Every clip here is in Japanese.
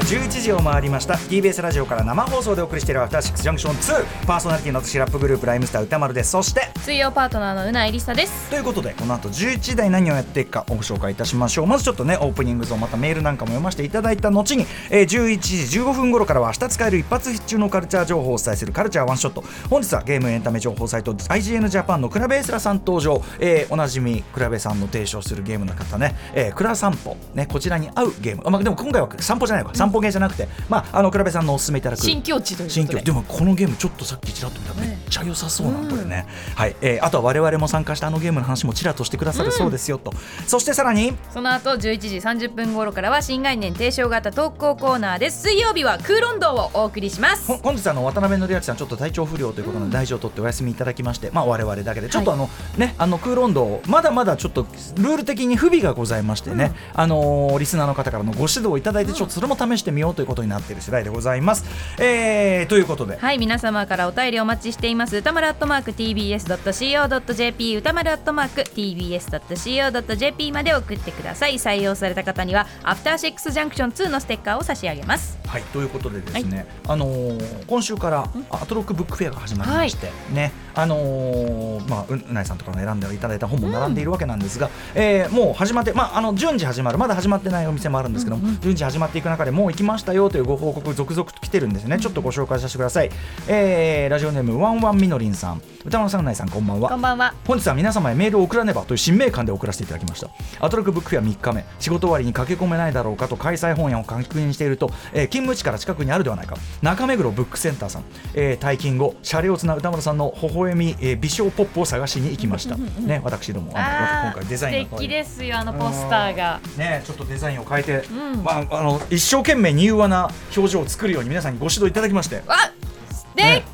時刻は11時を回りました。TBS ラジオから生放送でお送りしているアフターシックスジャンクション2パーソナリティの私ラップグループライムスター歌丸です。そして水曜パートナーのうなえりさです。ということでこの後11時台何をやっていくかご紹介いたしましょう。まずちょっとねオープニングゾーンまたメールなんかも読ませていただいた後に、えー、11時15分頃からは明日使える一発必中のカルチャー情報をお伝えするカルチャーワンショット。本日はゲームエンタメ情報サイト IGN ジャパンのクラベエスラさん登場、えー、おなじみクラベさんの提唱するゲームの方ね、えー、クラ散歩。ねこちらに合うゲーム。あ、まあ、でも今回は散歩じゃないわ。散歩ゲーじゃなくて、まああのクラベさんのおすすめいただく。新境地という新境でもこのゲームちょっとさっきちらっと見た。らめっちゃ良さそうな、これね、はい、えー、あとは我々も参加したあのゲームの話もちらっとしてくださるそうですよと、そしてさらに。その後11時30分頃からは新概念提唱型投稿コーナーです。水曜日は空論道をお送りします。本日あの渡辺則明さんちょっと体調不良ということで大事を取ってお休みいただきまして、まあ我々だけで。ちょっとあの、はい、ねあの空論道まだまだちょっとルール的に不備がございましてね、うん、あのー、リスナーの方からのご指導をいただいてちょっとそれも試してみようということになっている次第でございます。えー、ということで。はい皆様からお便りお待ちしています。歌丸アットマーク TBS.CO.JP 歌丸アットマーク TBS.CO.JP まで送ってください。採用された方にはアフターシックスジャンクション2のステッカーを差し上げます。はいということでですね、はい、あのー、今週からアトロックブックフェアが始まりまして、はい、ねあのー、まあうないさんとかの選んでいただいた本も並んでいるわけなんですが、うん、えー、もう始まってまああの順次始まる。まだ始まってないお店もあるんですけども、うんうん、順次始まっていく中でもう行きましたよというご報告続々と来てるんですね。ちょっとご紹介させてください、えー、ラジオネームワンワンみのりんさん。歌丸さんうないさんこんばんは。こんばんは。本日は皆様へメールを送らねばという使命感で送らせていただきました。アトロックブックフェア3日目。仕事終わりに駆け込めないだろうかと開催本屋を確認していると、えー、勤務地から近くにあるではないか。中目黒ブックセンターさん、えー、退勤後シャレオツな歌丸さんの微笑み、えー、美少ポップを探しに行きました。ね私ども。あの今回デザイン素敵ですよあのポスターが。ねちょっとデザインを変えて、うん、まああの一生懸命柔和な表情を作るように皆さんにご指導いただきまして。あ素敵、ね。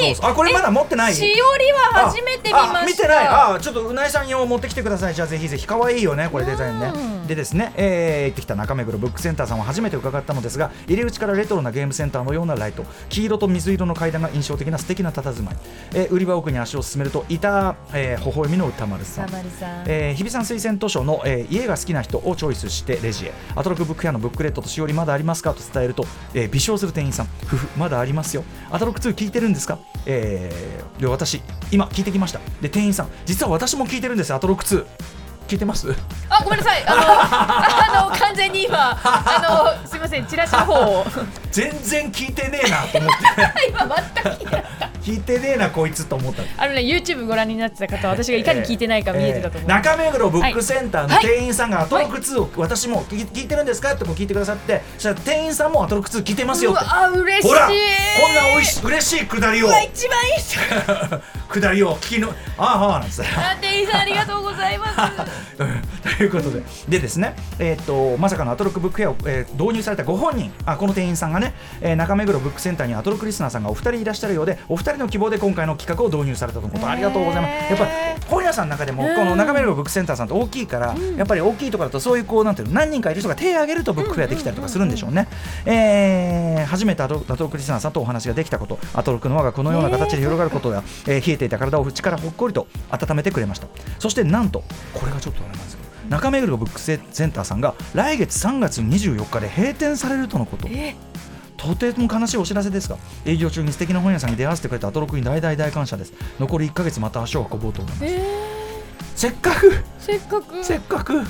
そうそう。あこれまだ持ってない？しおりは初めて見ました。見てない。あちょっとうなえさん用持ってきてください。じゃあぜひぜひ。可愛いよねこれデザインねでですね、えー、行ってきた中目黒ブックセンターさんは初めて伺ったのですが入り口からレトロなゲームセンターのようなライト黄色と水色の階段が印象的な素敵な佇まい、えー、売り場奥に足を進めるといた、えー、微笑みの歌丸さん。えー、日比さん推薦図書の、えー、家が好きな人をチョイスしてレジへ。アトロクブック屋のブックレットとしおりまだありますかと伝えると、えー、微笑する店員さん。ふふまだありますよ。アトロク2聞いてるんですか、えー、で私今聞いてきました。で店員さん実は私も聞いてるんですアトロク2聞いてます？あごめんなさい。あのあの完全に今あのすみません。チラシの方を。全然聞いてねえなと思って。今全く聞いてなかった聞いてねえなこいつと思ったあのね YouTube ご覧になってた方は私がいかに聞いてないか見えてたと思う、えーえ。ー、中目黒ブックセンターの店員さんがアトロク2を私も聞いてるんですかって聞いてくださってそしたら店員さんもアトロク2聞いてますよって。あ嬉しい。ほらこんなおいし嬉しいくだりを。一番いいくだりを聞きのああああなんです。店員さんありがとうございます。ということで。でですねえっ、とまさかのアトロックブックフェアを、えー、導入されたご本人。あこの店員さんがね、えー、中目黒ブックセンターにアトロックリスナーさんがお二人いらっしゃるようでお二人の希望で今回の企画を導入されたとのこと。ありがとうございます。やっぱ本屋さんの中でもこの中目黒ブックセンターさんって大きいから、やっぱり大きいところだとそういうこうなんていうの何人かいる人が手を挙げるとブックフェアできたりとかするんでしょうね、えー、初めてアトロックリスナーさんとお話ができたことアトロックの輪がこのような形で広がることや、えー、冷えていた体を縁からほっこりと温めてくれました。そしてなんとこれがちょっとあれなんですけど中目黒ブックセンターさんが来月3月24日で閉店されるとのこと。とても悲しいお知らせですが営業中に素敵な本屋さんに出会わせてくれたアトロクに大大大感謝です。残り1か月また足を運ぼうと思います、せっかく。せっかく。せっかく。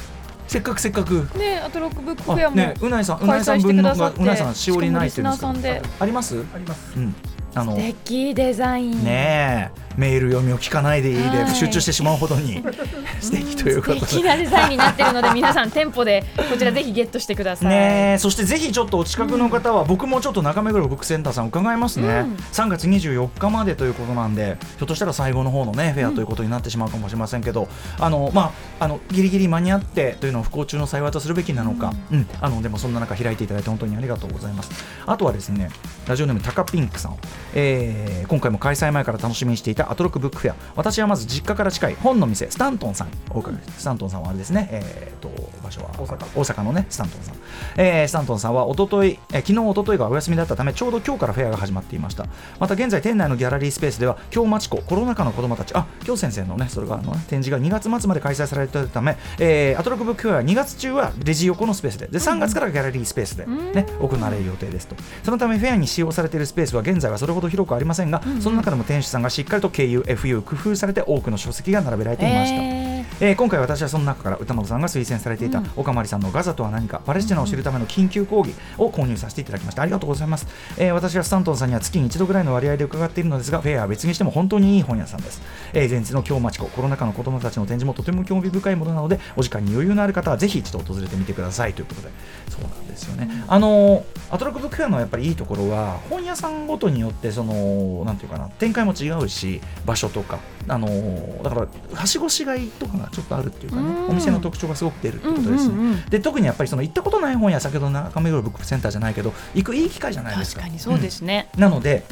せっかくせっかく。ねアトロックブックフェアもねうないさんうないさん分のうないさんしおりないっていうんで。すかあります？あります。うんあの素敵デザイン。ねメール読みを聞かないでいいで、集中してしまうほどに 素敵ということで。素敵なデザインになっているので皆さん店舗でこちらぜひゲットしてください。ねそしてぜひちょっとお近くの方は、僕もちょっと中目黒ブックセンターさん伺いますね、うん、3月24日までということなんでひょっとしたら最後の方のねフェアということになってしまうかもしれませんけど、あのまああのギリギリ間に合ってというのを不幸中の幸いとするべきなのか、うん、うん、あのでもそんな中開いていただいて本当にありがとうございます。あとはですねラジオネームタカピンクさんえー今回も開催前から楽しみにしていたアトロックブックフェア。私はまず実家から近い本の店スタントンさん。お伺いスタントンさんはあれですね、えー、と場所は。大阪。大阪のねスタントンさん、えースタントンさんは一昨日、えー昨日一昨日がお休みだったためちょうど今日からフェアが始まっていました。また現在店内のギャラリースペースでは京町子コロナ禍の子どもたち。あ京先生のねそれがあの、ね、展示が2月末まで開催されているため、えーアトロックブックフェアは2月中はレジ横のスペースで。で3月からギャラリースペースで、ね行われる予定ですと。そのためフェアに使用されているスペースは現在はそれほど広くありませんが、その中でも店主さんがしっかりと KU、FU 工夫されて多くの書籍が並べられていました。えーえー今回私はその中から歌本さんが推薦されていた岡まりさんのガザとは何かパレスチナを知るための緊急講義を購入させていただきました。ありがとうございます、えー私はスタントンさんには月に一度ぐらいの割合で伺っているのですがフェアは別にしても本当にいい本屋さんです、えー前日の京町子コロナ禍の子供たちの展示もとても興味深いものなのでお時間に余裕のある方はぜひ一度訪れてみてくださいということで。そうなんですよね、あのーアトロックブックフェアのやっぱりいいところは本屋さんごとによってそのなんていうかな展開も違うし場所とかあのーだからはしごしがいとかがちょっとあるっていうかねうん。お店の特徴がすごく出るってことですね、うんうんうん。で特にやっぱりその行ったことない本屋先ほどの中目黒ブックセンターじゃないけど行くいい機会じゃないですか。確かにそうですね、なので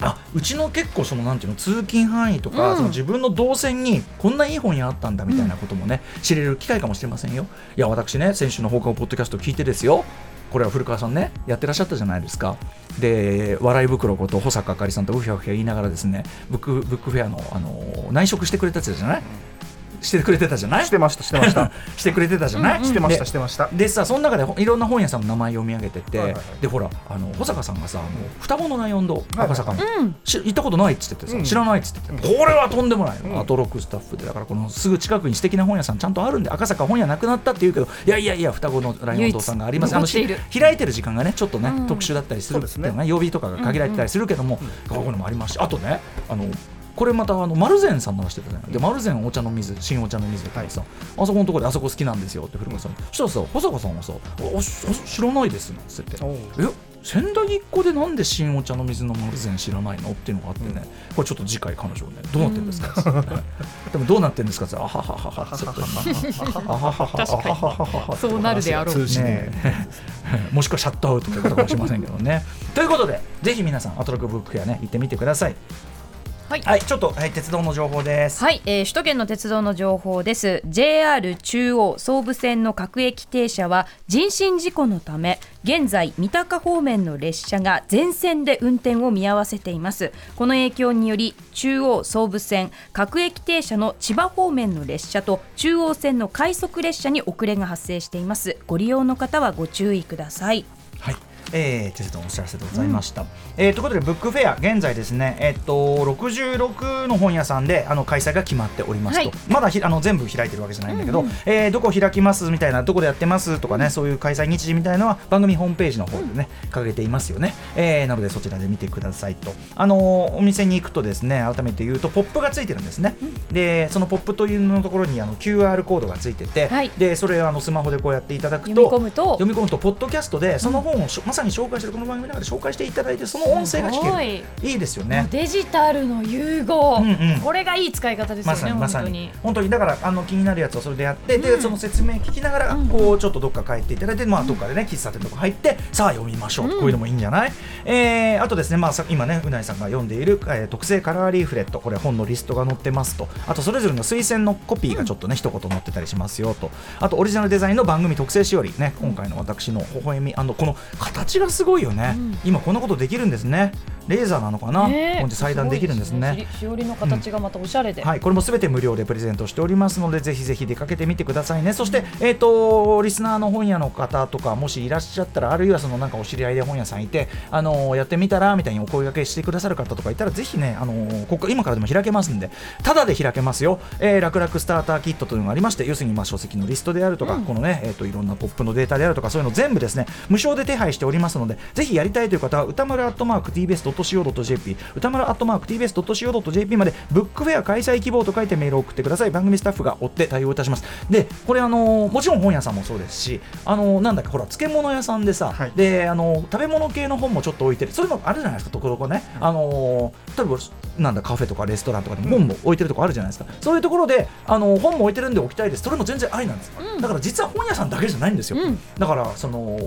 あうちの結構そのなんていうの通勤範囲とか、うん。その自分の動線にこんないい本屋あったんだみたいなこともね、知れる機会かもしれませんよ。いや私ね先週の放課後ポッドキャスト聞いてですよ。これは古川さんねやってらっしゃったじゃないですか。で笑い袋こと保坂あかりさんとうひゃうひゃ言いながらですねブックブックフェアの、あの内職してくれたやつじゃない、してくれてたじゃない？してましたしてました。してくれてたじゃない、してましたでしてました。でさその中でほいろんな本屋さんの名前読み上げてて、はいはいはい。でほらあの保坂さんがさもう双子のナイオン堂はいはい。赤坂の、うん。し行ったことないっつっててさ、うん。知らないっつってて、これはとんでもないの、うん。アトロックスタッフでだからこのすぐ近くに素敵な本屋さんちゃんとあるんで赤坂本屋なくなったって言うけどいやいやいや双子のライオン堂さんがあります。あの開いてる時間がねちょっとね、うん。特殊だったりするっていうのそうですね。曜日とかが限られてたりするけども、こういうのもありますしあとねあのこれまたあの丸善さんの話してたじゃない？で丸善お茶の水新お茶の水ってさ、あそこのところであそこ好きなんですよって古川さん。にそしたらさ保坂さんはさ「おし知らないです」なんつって。ておう「え？仙台一個でなんで新お茶の水の丸善知らないの?」っていうのがあってね、これちょっと次回彼女ねどうなってるんですか、でもどうなってるんですか？って言ったら「あはははは」はははは確かに。あははははそうなるであろう通信ね。えもしくはシャットアウトということかもしれませんけどね。ということで、ぜひ皆さん、アトロクブックフェアね、行ってみてください。はいはい、ちょっと、はい、鉄道の情報です。はい、えー首都圏の鉄道の情報です JR 中央総武線の各駅停車は人身事故のため現在三鷹方面の列車が全線で運転を見合わせていますこの影響により中央総武線各駅停車の千葉方面の列車と中央線の快速列車に遅れが発生していますご利用の方はご注意くださいはい。えー、鉄道のお知らせでございました。えーということで、ブックフェア、現在ですね、えっと、66の本屋さんであの開催が決まっておりますと、はいまだひあの全部開いてるわけじゃないんだけど、えーどこ開きますみたいな、どこでやってますとかね、そういう開催日時みたいなのは、番組ホームページの方でね、掲げていますよね。えーなので、そちらで見てくださいと。あのーお店に行くとですね、改めて言うと、ポップがついてるんですね。で、そのポップというのところにあの QR コードがついてて、はいで、それをあのスマホでこうやっていただくと、読み込むと読み込むとポッドキャストでその本をしょ、まさに紹介してるこの番組の中で紹介していただいてその音声が聞ける。すい。いですよね。デジタルの融合、うんうん。これがいい使い方ですよまね、さにまさに。本当に。本当に。だからあの気になるやつをそれでやって、でその説明聞きながら、うん。こうちょっとどっか帰っていただいて、まあどっかでね喫茶店とか入ってさあ読みましょう、こういうのもいいんじゃない、えーあとですねまあさ今ねうないさんが読んでいる、えー特製カラーリーフレット。これ本のリストが載ってますと。あとそれぞれの推薦のコピーがちょっとね、一言載ってたりしますよと。あとオリジナルデザインの番組特製しおりね今回の私の微笑みあのこの形がすごいよね、今こんなことできるんですねレーザーなのかな、ね。えこうやって裁断できるんですね。ごいししおりの形がまたおしゃれで、はい、これもすべて無料でプレゼントしておりますので、ぜひぜひ出かけてみてくださいね。そして、えっ、と、リスナーの本屋の方とか、もしいらっしゃったら、あるいはそのなんかお知り合いで本屋さんいて、あのやってみたらみたいにお声掛けしてくださる方とかいたら、ぜひね、あのここ今からでも開けますんで、ただで開けますよ。えー、楽々スターターキットというのがありまして、要するにまあ書籍のリストであるとか、このね、えっ、といろんなポップのデータであるとか、そういうの全部ですね、無償で手配しておりますので、ぜひやりたいという方は、歌丸アットマーク TBS.CO.JP、歌丸アットマーク TBS.CO.JP まで、ブックフェア開催希望と書いてメールを送ってください。番組スタッフが追って対応いたします。で、これあのもちろん本屋さんもそうですし、あのなんだっけ、ほら、漬物屋さんでさ、はいで、あの食べ物系の本もちょっと置いてる、そういうのあるじゃないですか、ところどころね。あの例えばなんだカフェとかレストランとかで本も置いてるとこあるじゃないですか、そういうところであの本も置いてるんで置きたいです。それも全然ありなんです、だから実は本屋さんだけじゃないんですよ、うん。だからその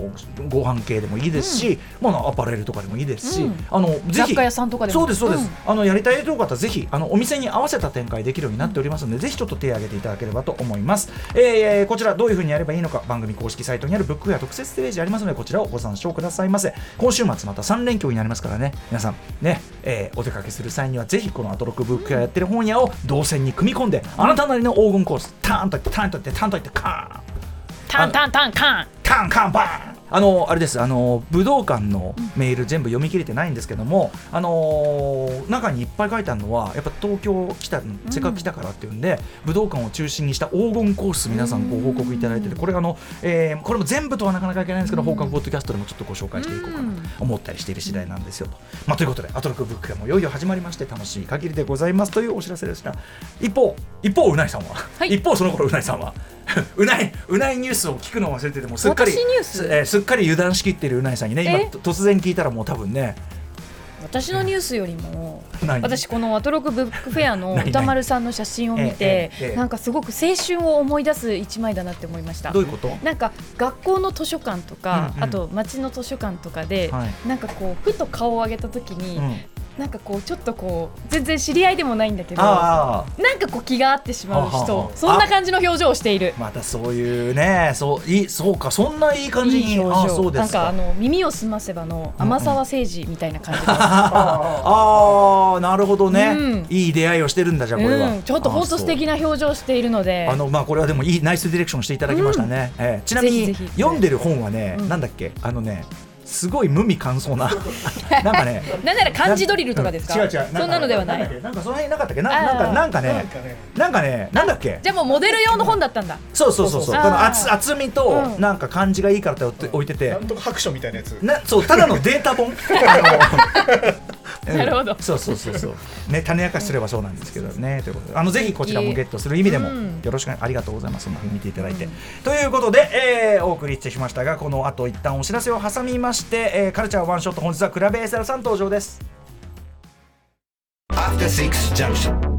ご飯系でもいいですし、まあ、アパレルとかでもいいですし、うん。あのぜひ雑貨屋さんとかでも。そうですそうです、うん。あのやりたいという方ぜひあのお店に合わせた展開できるようになっておりますので、ぜひちょっと手を挙げていただければと思います、えーこちらどういうふうにやればいいのか番組公式サイトにあるブックフェア特設ページありますのでこちらをご参照くださいませ。今週末また3連休になりますからね。皆さんね、えーお出かけする際にはぜひこのアトロックブックフェアやってる本屋を動線に組み込んで、あなたなりの黄金コースターンといってターンといってターンといってカーン。タンタンタンカン。カンカンバーンあのあれです。あの武道館のメール全部読み切れてないんですけども、あのー中にいっぱい書いてあるのはやっぱ東京来たせっかく来たからっていうんで、武道館を中心にした黄金コース皆さんご報告いただいててこれあの、えーこれも全部とはなかなかいけないんですけど、放課後ポッドキャストでもちょっとご紹介していこうかなと思ったりしている次第なんですよと。まあ、ということでアトロックブックがもういよいよ始まりまして楽しい限りでございますというお知らせでした。一方一方うないさんは、はい。一方その頃うないさんは うないうないニュースを聞くのを忘れててもすっかり私ニュース？す,、えーすっかり油断しきっているうないさんにね。今突然聞いたらもう多分ね。私のニュースよりも何？私このアトロクブックフェアの 何？歌丸さんの写真を見てなんかすごく青春を思い出す一枚だなって思いました。どういうこと？なんか学校の図書館とか、うんうん。あと町の図書館とかで、はい。なんかこうふと顔を上げた時に、うん、なんかこうちょっとこう全然知り合いでもないんだけどなんかこう気が合ってしまう人あそんな感じの表情をしている。またそういうねそういいそうかそんないい感じにいい表情。なんかあの耳を澄ませばの天沢誠治みたいな感じで。す、ああなるほどね、うん。いい出会いをしてるんだじゃあこれは、うん、ちょっと本当素敵な表情をしているので。あのまあこれはでもいいナイスディレクションしていただきましたね、ええ。ちなみに読んでる本はね、うん。なんだっけ？あのねすごい無味乾燥な。なんかねなんなら漢字ドリルとかですか？違う違う。そんなのではない。なんかその辺なかったっけ？なんかなんかねなんかねなんかねなんだっけ？じゃあもうモデル用の本だったんだ。そうそうそうそう。この厚厚みとうん。なんか漢字がいいからって置いて置いてて。なんとか白書みたいなやつ。なそうただのデータ本 なるほど。うんそうそうそうそう。ね種明かしすればそうなんですけどね。ということであのぜひこちらもゲットする意味でもうん。よろしくありがとうございます。そんなふうに見ていただいて、うんということで、えーお送りしてきましたがこの後一旦お知らせを挟みまして、えーカルチャーワンショット本日はクラベエサラさん登場です。After Six Junction. 2